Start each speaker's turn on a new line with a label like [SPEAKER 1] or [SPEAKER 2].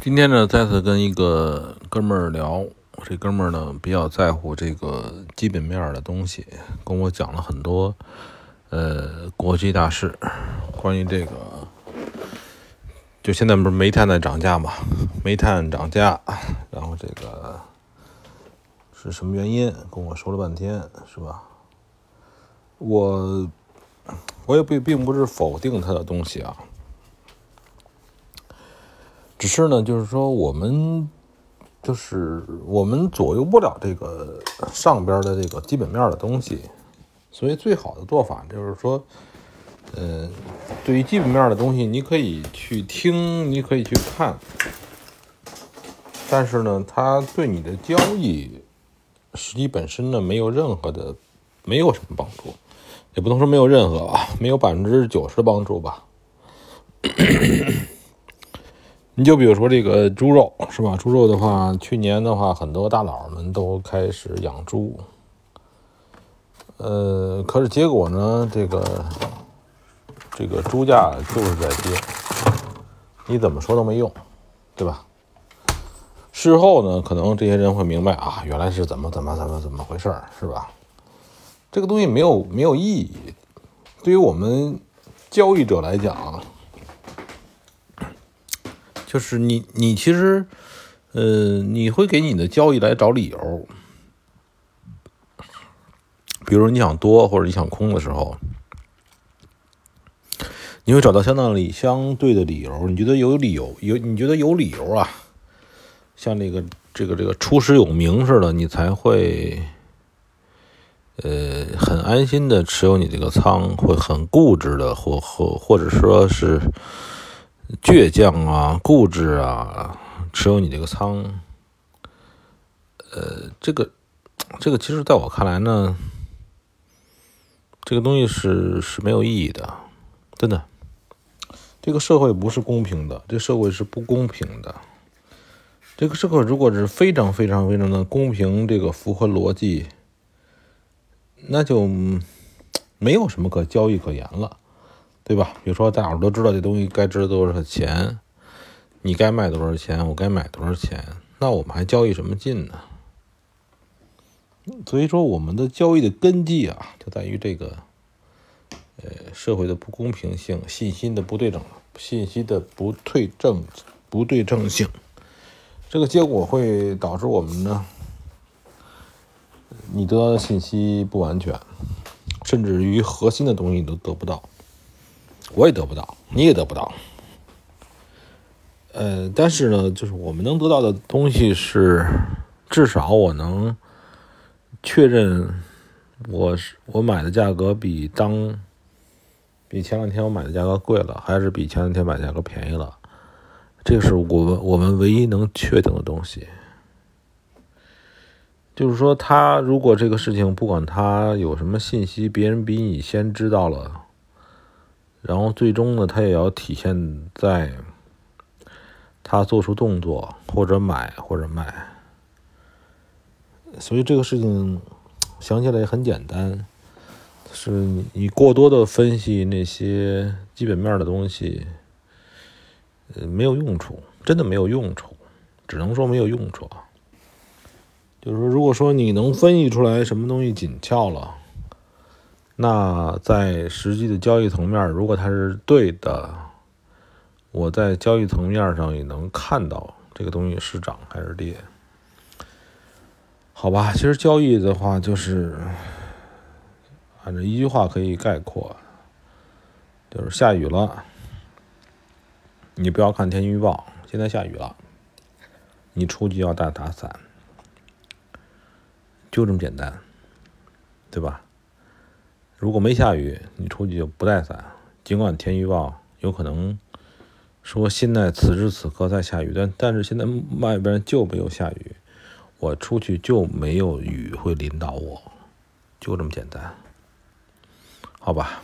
[SPEAKER 1] 今天呢，再次跟一个哥们儿聊，这哥们儿呢比较在乎这个基本面的东西，跟我讲了很多呃国际大事，关于这个，就现在不是煤炭在涨价嘛，煤炭涨价，然后这个是什么原因？跟我说了半天，是吧？我我也并并不是否定他的东西啊。只是呢，就是说我们就是我们左右不了这个上边的这个基本面的东西，所以最好的做法就是说，呃，对于基本面的东西，你可以去听，你可以去看，但是呢，它对你的交易实际本身呢，没有任何的，没有什么帮助，也不能说没有任何吧，没有百分之九十的帮助吧。你就比如说这个猪肉是吧？猪肉的话，去年的话，很多大佬们都开始养猪，呃，可是结果呢，这个这个猪价就是在跌，你怎么说都没用，对吧？事后呢，可能这些人会明白啊，原来是怎么怎么怎么怎么回事是吧？这个东西没有没有意义，对于我们交易者来讲。就是你，你其实，呃，你会给你的交易来找理由，比如你想多或者你想空的时候，你会找到相当理相对的理由。你觉得有理由，有你觉得有理由啊，像那个这个这个出师有名似的，你才会，呃，很安心的持有你这个仓，会很固执的，或或或者说是。倔强啊，固执啊，持有你这个仓，呃，这个，这个其实在我看来呢，这个东西是是没有意义的，真的。这个社会不是公平的，这社会是不公平的。这个社会如果是非常非常非常的公平，这个符合逻辑，那就没有什么可交易可言了。对吧？比如说，大伙都知道这东西该值多少钱，你该卖多少钱，我该买多少钱，那我们还交易什么劲呢？所以说，我们的交易的根基啊，就在于这个，呃，社会的不公平性、信息的不对等、信息的不对正、不对称性，这个结果会导致我们呢，你得到的信息不完全，甚至于核心的东西你都得不到。我也得不到，你也得不到。呃，但是呢，就是我们能得到的东西是，至少我能确认，我是我买的价格比当比前两天我买的价格贵了，还是比前两天买价格便宜了？这个是我我们唯一能确定的东西。就是说，他如果这个事情不管他有什么信息，别人比你先知道了。然后最终呢，他也要体现在他做出动作，或者买或者卖。所以这个事情想起来也很简单，是你过多的分析那些基本面的东西，呃，没有用处，真的没有用处，只能说没有用处。就是说，如果说你能分析出来什么东西紧俏了。那在实际的交易层面，如果它是对的，我在交易层面上也能看到这个东西是涨还是跌，好吧？其实交易的话，就是按照一句话可以概括，就是下雨了，你不要看天气预报，现在下雨了，你出去要带打伞，就这么简单，对吧？如果没下雨，你出去就不带伞。尽管天气预报有可能说现在此时此刻在下雨，但但是现在外边就没有下雨，我出去就没有雨会淋到我，就这么简单，好吧？